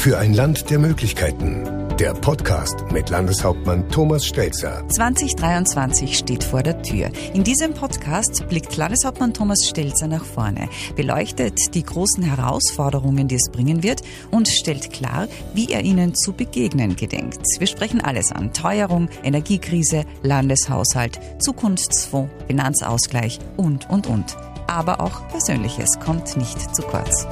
Für ein Land der Möglichkeiten. Der Podcast mit Landeshauptmann Thomas Stelzer. 2023 steht vor der Tür. In diesem Podcast blickt Landeshauptmann Thomas Stelzer nach vorne, beleuchtet die großen Herausforderungen, die es bringen wird und stellt klar, wie er ihnen zu begegnen gedenkt. Wir sprechen alles an. Teuerung, Energiekrise, Landeshaushalt, Zukunftsfonds, Finanzausgleich und, und, und. Aber auch Persönliches kommt nicht zu kurz.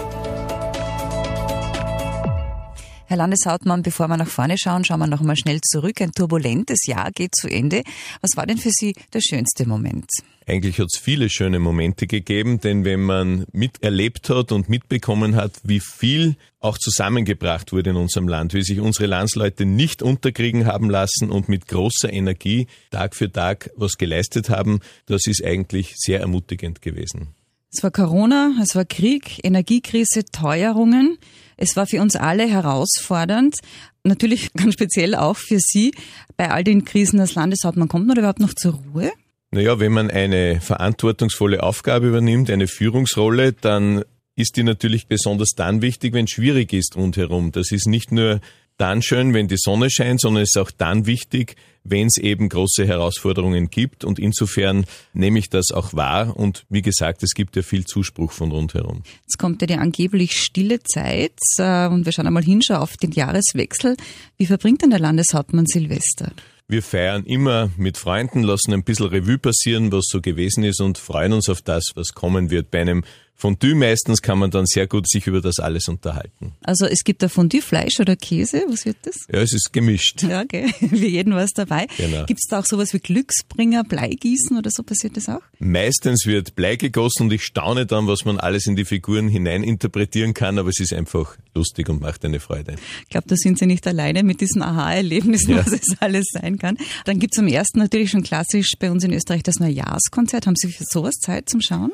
Herr Landeshauptmann, bevor wir nach vorne schauen, schauen wir noch mal schnell zurück. Ein turbulentes Jahr geht zu Ende. Was war denn für Sie der schönste Moment? Eigentlich hat es viele schöne Momente gegeben, denn wenn man miterlebt hat und mitbekommen hat, wie viel auch zusammengebracht wurde in unserem Land, wie sich unsere Landsleute nicht unterkriegen haben lassen und mit großer Energie Tag für Tag was geleistet haben, das ist eigentlich sehr ermutigend gewesen. Es war Corona, es war Krieg, Energiekrise, Teuerungen. Es war für uns alle herausfordernd, natürlich ganz speziell auch für Sie bei all den Krisen als Landeshauptmann. Kommt man überhaupt noch zur Ruhe? Naja, wenn man eine verantwortungsvolle Aufgabe übernimmt, eine Führungsrolle, dann ist die natürlich besonders dann wichtig, wenn es schwierig ist rundherum. Das ist nicht nur dann schön, wenn die Sonne scheint, sondern es ist auch dann wichtig, wenn es eben große Herausforderungen gibt. Und insofern nehme ich das auch wahr. Und wie gesagt, es gibt ja viel Zuspruch von rundherum. Jetzt kommt ja die angeblich stille Zeit äh, und wir schauen einmal hin, auf den Jahreswechsel. Wie verbringt denn der Landeshauptmann Silvester? Wir feiern immer mit Freunden, lassen ein bisschen Revue passieren, was so gewesen ist und freuen uns auf das, was kommen wird. Bei einem Fondue meistens kann man dann sehr gut sich über das alles unterhalten. Also es gibt da Fondue, Fleisch oder Käse, was wird das? Ja, es ist gemischt. Ja, okay. Für jeden was dabei. Genau. Gibt es da auch sowas wie Glücksbringer, Bleigießen oder so, passiert das auch? Meistens wird Blei gegossen und ich staune dann, was man alles in die Figuren hineininterpretieren kann, aber es ist einfach lustig und macht eine Freude. Ich glaube, da sind Sie nicht alleine mit diesen Aha-Erlebnissen, ja. was es alles sein kann. Dann gibt es am ersten natürlich schon klassisch bei uns in Österreich das Neujahrskonzert. Haben Sie für sowas Zeit zum Schauen?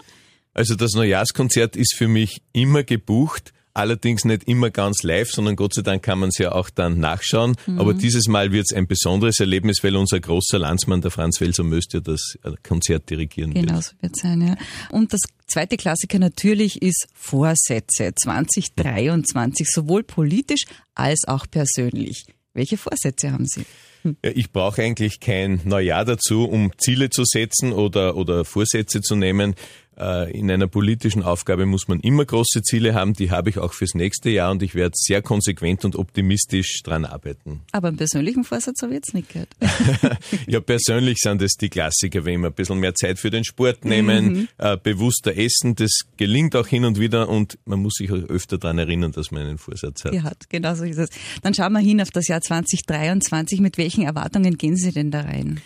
Also das Neujahrskonzert ist für mich immer gebucht. Allerdings nicht immer ganz live, sondern Gott sei Dank kann man es ja auch dann nachschauen. Mhm. Aber dieses Mal wird es ein besonderes Erlebnis, weil unser großer Landsmann, der Franz Welser ja das Konzert dirigieren genau wird. Genau, so wird es sein, ja. Und das zweite Klassiker natürlich ist Vorsätze 2023, sowohl politisch als auch persönlich. Welche Vorsätze haben Sie? Ja, ich brauche eigentlich kein Neujahr dazu, um Ziele zu setzen oder, oder Vorsätze zu nehmen. Äh, in einer politischen Aufgabe muss man immer große Ziele haben. Die habe ich auch fürs nächste Jahr und ich werde sehr konsequent und optimistisch dran arbeiten. Aber einen persönlichen Vorsatz habe ich jetzt nicht gehört. ja, persönlich sind es die Klassiker, wenn wir ein bisschen mehr Zeit für den Sport nehmen, mhm. äh, bewusster essen. Das gelingt auch hin und wieder und man muss sich öfter daran erinnern, dass man einen Vorsatz hat. Ja, genau so ist es. Dann schauen wir hin auf das Jahr 2023. Mit welchen Erwartungen gehen Sie denn da rein?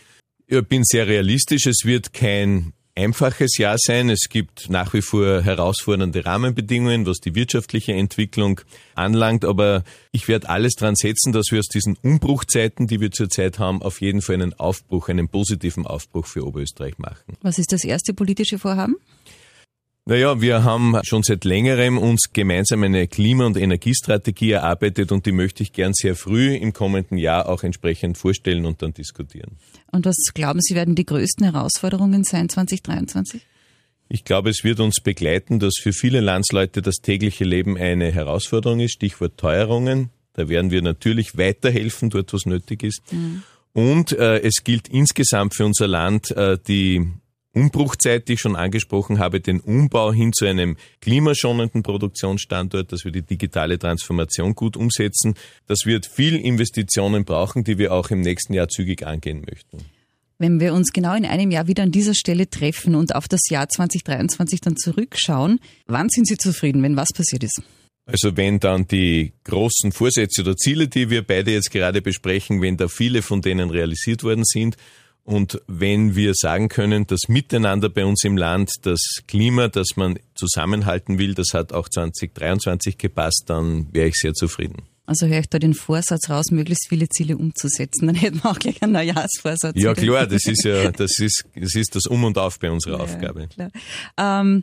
Ich bin sehr realistisch. Es wird kein einfaches Jahr sein. Es gibt nach wie vor herausfordernde Rahmenbedingungen, was die wirtschaftliche Entwicklung anlangt. Aber ich werde alles dran setzen, dass wir aus diesen Umbruchzeiten, die wir zurzeit haben, auf jeden Fall einen Aufbruch, einen positiven Aufbruch für Oberösterreich machen. Was ist das erste politische Vorhaben? Naja, wir haben schon seit längerem uns gemeinsam eine Klima- und Energiestrategie erarbeitet und die möchte ich gern sehr früh im kommenden Jahr auch entsprechend vorstellen und dann diskutieren. Und was glauben Sie werden die größten Herausforderungen sein 2023? Ich glaube, es wird uns begleiten, dass für viele Landsleute das tägliche Leben eine Herausforderung ist. Stichwort Teuerungen. Da werden wir natürlich weiterhelfen, dort was nötig ist. Mhm. Und äh, es gilt insgesamt für unser Land äh, die Umbruchzeit, die ich schon angesprochen habe, den Umbau hin zu einem klimaschonenden Produktionsstandort, dass wir die digitale Transformation gut umsetzen. Das wird viel Investitionen brauchen, die wir auch im nächsten Jahr zügig angehen möchten. Wenn wir uns genau in einem Jahr wieder an dieser Stelle treffen und auf das Jahr 2023 dann zurückschauen, wann sind Sie zufrieden, wenn was passiert ist? Also wenn dann die großen Vorsätze oder Ziele, die wir beide jetzt gerade besprechen, wenn da viele von denen realisiert worden sind und wenn wir sagen können, das Miteinander bei uns im Land, das Klima, das man zusammenhalten will, das hat auch 2023 gepasst, dann wäre ich sehr zufrieden. Also höre ich da den Vorsatz raus, möglichst viele Ziele umzusetzen. Dann hätten wir auch gleich einen Neujahrsvorsatz. Ja klar, das ist ja das ist das ist das Um und Auf bei unserer ja, Aufgabe. Klar. Ähm,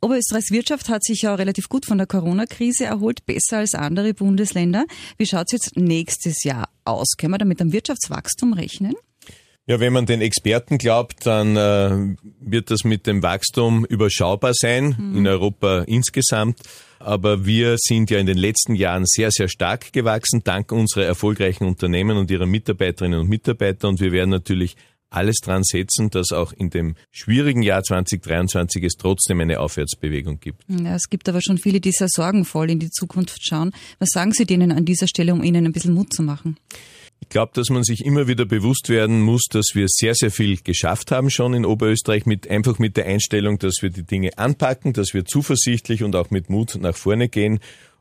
Oberösterreichs Wirtschaft hat sich ja relativ gut von der Corona-Krise erholt, besser als andere Bundesländer. Wie schaut es jetzt nächstes Jahr aus? Können wir da mit einem Wirtschaftswachstum rechnen? Ja, wenn man den Experten glaubt, dann äh, wird das mit dem Wachstum überschaubar sein, mhm. in Europa insgesamt. Aber wir sind ja in den letzten Jahren sehr, sehr stark gewachsen, dank unserer erfolgreichen Unternehmen und ihrer Mitarbeiterinnen und Mitarbeiter. Und wir werden natürlich alles dran setzen, dass auch in dem schwierigen Jahr 2023 es trotzdem eine Aufwärtsbewegung gibt. Ja, es gibt aber schon viele, die sehr sorgenvoll in die Zukunft schauen. Was sagen Sie denen an dieser Stelle, um ihnen ein bisschen Mut zu machen? Ich glaube, dass man sich immer wieder bewusst werden muss, dass wir sehr, sehr viel geschafft haben schon in Oberösterreich, mit, einfach mit der Einstellung, dass wir die Dinge anpacken, dass wir zuversichtlich und auch mit Mut nach vorne gehen.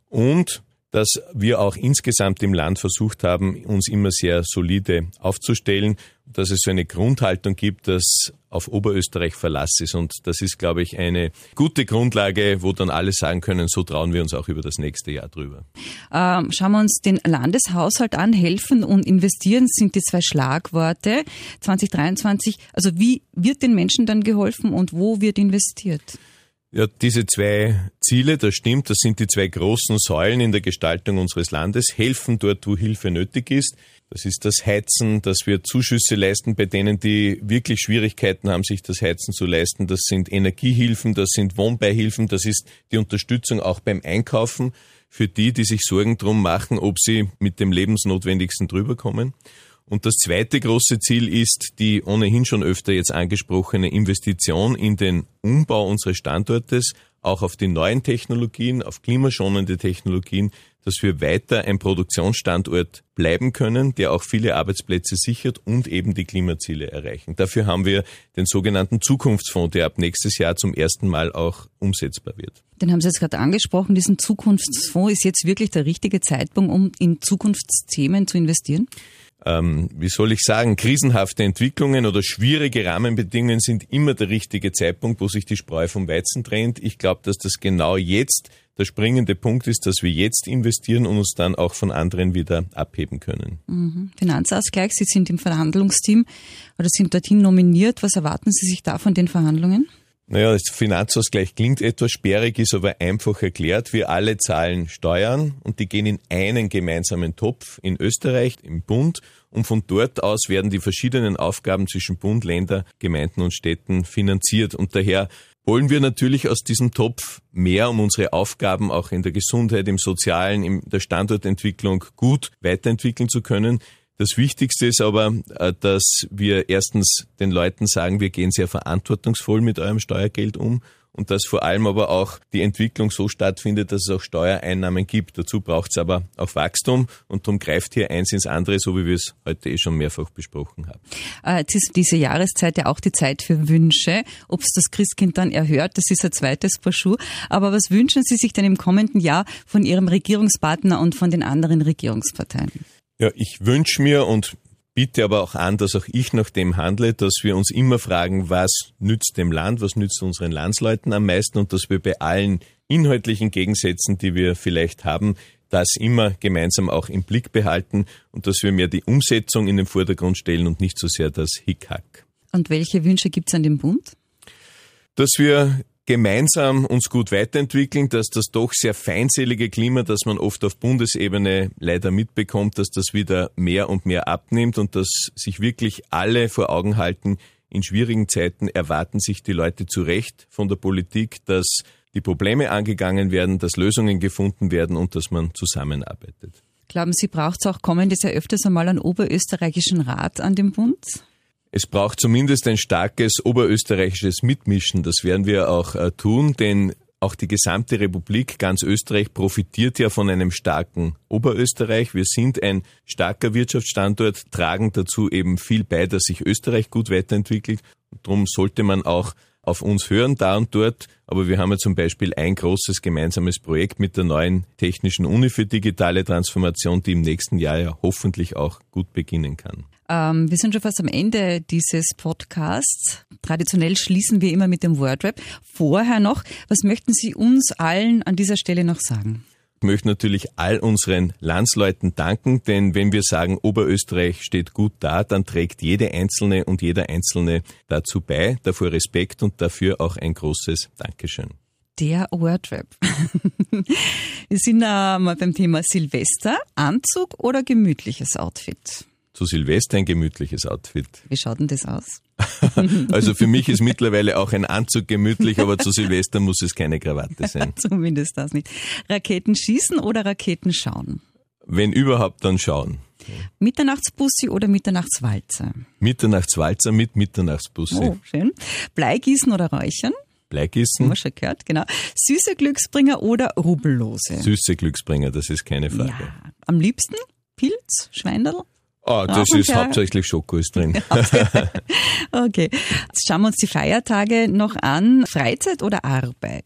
Und dass wir auch insgesamt im Land versucht haben, uns immer sehr solide aufzustellen, dass es so eine Grundhaltung gibt, dass auf Oberösterreich Verlass ist. Und das ist, glaube ich, eine gute Grundlage, wo dann alle sagen können, so trauen wir uns auch über das nächste Jahr drüber. Ähm, schauen wir uns den Landeshaushalt an. Helfen und investieren sind die zwei Schlagworte 2023. Also wie wird den Menschen dann geholfen und wo wird investiert? Ja, diese zwei Ziele, das stimmt, das sind die zwei großen Säulen in der Gestaltung unseres Landes, helfen dort, wo Hilfe nötig ist. Das ist das Heizen, dass wir Zuschüsse leisten bei denen, die wirklich Schwierigkeiten haben, sich das Heizen zu leisten. Das sind Energiehilfen, das sind Wohnbeihilfen, das ist die Unterstützung auch beim Einkaufen für die, die sich Sorgen drum machen, ob sie mit dem Lebensnotwendigsten drüber kommen. Und das zweite große Ziel ist die ohnehin schon öfter jetzt angesprochene Investition in den Umbau unseres Standortes, auch auf die neuen Technologien, auf klimaschonende Technologien, dass wir weiter ein Produktionsstandort bleiben können, der auch viele Arbeitsplätze sichert und eben die Klimaziele erreichen. Dafür haben wir den sogenannten Zukunftsfonds, der ab nächstes Jahr zum ersten Mal auch umsetzbar wird. Den haben Sie jetzt gerade angesprochen. Diesen Zukunftsfonds ist jetzt wirklich der richtige Zeitpunkt, um in Zukunftsthemen zu investieren? Ähm, wie soll ich sagen, krisenhafte Entwicklungen oder schwierige Rahmenbedingungen sind immer der richtige Zeitpunkt, wo sich die Spreu vom Weizen trennt. Ich glaube, dass das genau jetzt der springende Punkt ist, dass wir jetzt investieren und uns dann auch von anderen wieder abheben können. Mhm. Finanzausgleich, Sie sind im Verhandlungsteam oder sind dorthin nominiert. Was erwarten Sie sich da von den Verhandlungen? Naja, das Finanzausgleich klingt etwas sperrig, ist aber einfach erklärt. Wir alle zahlen Steuern und die gehen in einen gemeinsamen Topf in Österreich, im Bund. Und von dort aus werden die verschiedenen Aufgaben zwischen Bund, Länder, Gemeinden und Städten finanziert. Und daher wollen wir natürlich aus diesem Topf mehr, um unsere Aufgaben auch in der Gesundheit, im Sozialen, in der Standortentwicklung gut weiterentwickeln zu können. Das Wichtigste ist aber, äh, dass wir erstens den Leuten sagen, wir gehen sehr verantwortungsvoll mit eurem Steuergeld um und dass vor allem aber auch die Entwicklung so stattfindet, dass es auch Steuereinnahmen gibt. Dazu braucht es aber auch Wachstum und darum greift hier eins ins andere, so wie wir es heute eh schon mehrfach besprochen haben. Äh, jetzt ist diese Jahreszeit ja auch die Zeit für Wünsche. Ob es das Christkind dann erhört, das ist ein zweites Paar Schuh. Aber was wünschen Sie sich denn im kommenden Jahr von Ihrem Regierungspartner und von den anderen Regierungsparteien? Ja, ich wünsche mir und bitte aber auch an, dass auch ich nach dem handle, dass wir uns immer fragen, was nützt dem Land, was nützt unseren Landsleuten am meisten und dass wir bei allen inhaltlichen Gegensätzen, die wir vielleicht haben, das immer gemeinsam auch im Blick behalten und dass wir mehr die Umsetzung in den Vordergrund stellen und nicht so sehr das Hickhack. Und welche Wünsche gibt es an den Bund? Dass wir gemeinsam uns gut weiterentwickeln, dass das doch sehr feindselige Klima, das man oft auf Bundesebene leider mitbekommt, dass das wieder mehr und mehr abnimmt und dass sich wirklich alle vor Augen halten, in schwierigen Zeiten erwarten sich die Leute zu Recht von der Politik, dass die Probleme angegangen werden, dass Lösungen gefunden werden und dass man zusammenarbeitet. Glauben Sie, braucht es auch kommendes Jahr öfters einmal einen oberösterreichischen Rat an dem Bund? Es braucht zumindest ein starkes oberösterreichisches Mitmischen. Das werden wir auch äh, tun, denn auch die gesamte Republik, ganz Österreich, profitiert ja von einem starken Oberösterreich. Wir sind ein starker Wirtschaftsstandort, tragen dazu eben viel bei, dass sich Österreich gut weiterentwickelt. Darum sollte man auch auf uns hören, da und dort. Aber wir haben ja zum Beispiel ein großes gemeinsames Projekt mit der neuen Technischen Uni für digitale Transformation, die im nächsten Jahr ja hoffentlich auch gut beginnen kann. Ähm, wir sind schon fast am Ende dieses Podcasts. Traditionell schließen wir immer mit dem Wordrap. Vorher noch, was möchten Sie uns allen an dieser Stelle noch sagen? Ich möchte natürlich all unseren Landsleuten danken, denn wenn wir sagen, Oberösterreich steht gut da, dann trägt jede Einzelne und jeder Einzelne dazu bei. Davor Respekt und dafür auch ein großes Dankeschön. Der Wordrap. wir sind äh, mal beim Thema Silvester. Anzug oder gemütliches Outfit? Zu Silvester ein gemütliches Outfit. Wie schaut denn das aus? Also für mich ist mittlerweile auch ein Anzug gemütlich, aber zu Silvester muss es keine Krawatte sein. Zumindest das nicht. Raketen schießen oder Raketen schauen? Wenn überhaupt, dann schauen. Mitternachtsbussi oder Mitternachtswalzer? Mitternachtswalzer mit Mitternachtsbussi. Oh, schön. Bleigießen oder Räuchern? Bleigießen. Haben wir schon gehört, genau. Süße Glücksbringer oder Rubbellose? Süße Glücksbringer, das ist keine Frage. Ja. Am liebsten Pilz, Schweinderl? Ah, das ist hauptsächlich Schoko ist drin. okay. Jetzt schauen wir uns die Feiertage noch an. Freizeit oder Arbeit?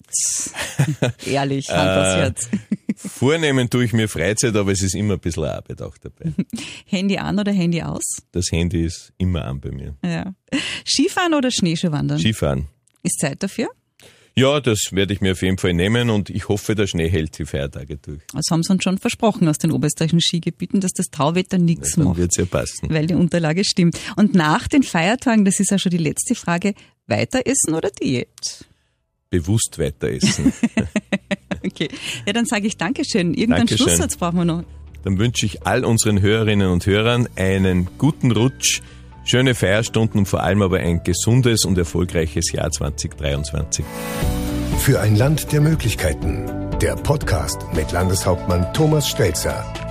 Ehrlich, Hand aufs Herz. Vornehmen tue ich mir Freizeit, aber es ist immer ein bisschen Arbeit auch dabei. Handy an oder Handy aus? Das Handy ist immer an bei mir. Ja. Skifahren oder Schneeschuhwandern? Skifahren. Ist Zeit dafür? Ja, das werde ich mir auf jeden Fall nehmen und ich hoffe, der Schnee hält die Feiertage durch. Das haben sie uns schon versprochen aus den oberösterreichischen Skigebieten, dass das Tauwetter nichts Dann macht. wird's ja passen. Weil die Unterlage stimmt. Und nach den Feiertagen, das ist ja schon die letzte Frage, weiter essen oder Diät? Bewusst weiter essen. Okay. Ja, dann sage ich Dankeschön. Irgendeinen Dankeschön. Schlusssatz brauchen wir noch. Dann wünsche ich all unseren Hörerinnen und Hörern einen guten Rutsch, schöne Feierstunden und vor allem aber ein gesundes und erfolgreiches Jahr 2023. Für ein Land der Möglichkeiten. Der Podcast mit Landeshauptmann Thomas Stelzer.